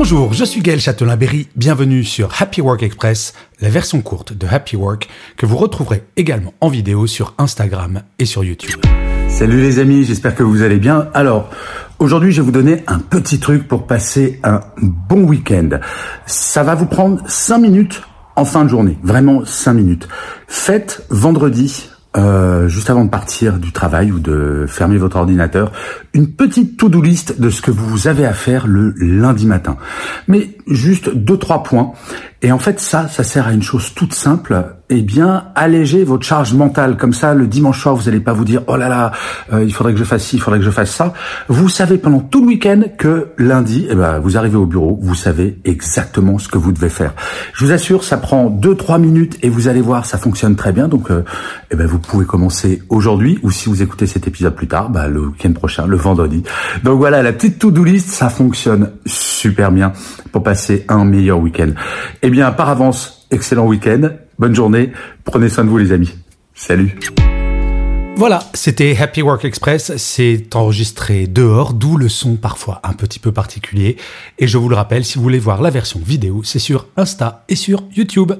Bonjour, je suis Gaël Châtelain-Berry, bienvenue sur Happy Work Express, la version courte de Happy Work que vous retrouverez également en vidéo sur Instagram et sur YouTube. Salut les amis, j'espère que vous allez bien. Alors, aujourd'hui je vais vous donner un petit truc pour passer un bon week-end. Ça va vous prendre 5 minutes en fin de journée, vraiment 5 minutes. Faites vendredi euh, juste avant de partir du travail ou de fermer votre ordinateur, une petite to-do list de ce que vous avez à faire le lundi matin. Mais juste deux trois points. Et en fait, ça, ça sert à une chose toute simple. Eh bien, alléger votre charge mentale. Comme ça, le dimanche soir, vous n'allez pas vous dire, oh là là, euh, il faudrait que je fasse ci, il faudrait que je fasse ça. Vous savez pendant tout le week-end que lundi, eh ben, vous arrivez au bureau, vous savez exactement ce que vous devez faire. Je vous assure, ça prend deux, trois minutes et vous allez voir, ça fonctionne très bien. Donc, euh, eh ben, vous pouvez commencer aujourd'hui ou si vous écoutez cet épisode plus tard, bah, le week-end prochain, le vendredi. Donc voilà, la petite to-do list, ça fonctionne super bien pour passer un meilleur week-end. Eh bien, par avance, excellent week-end, bonne journée, prenez soin de vous les amis. Salut voilà, c'était Happy Work Express, c'est enregistré dehors, d'où le son parfois un petit peu particulier. Et je vous le rappelle, si vous voulez voir la version vidéo, c'est sur Insta et sur YouTube.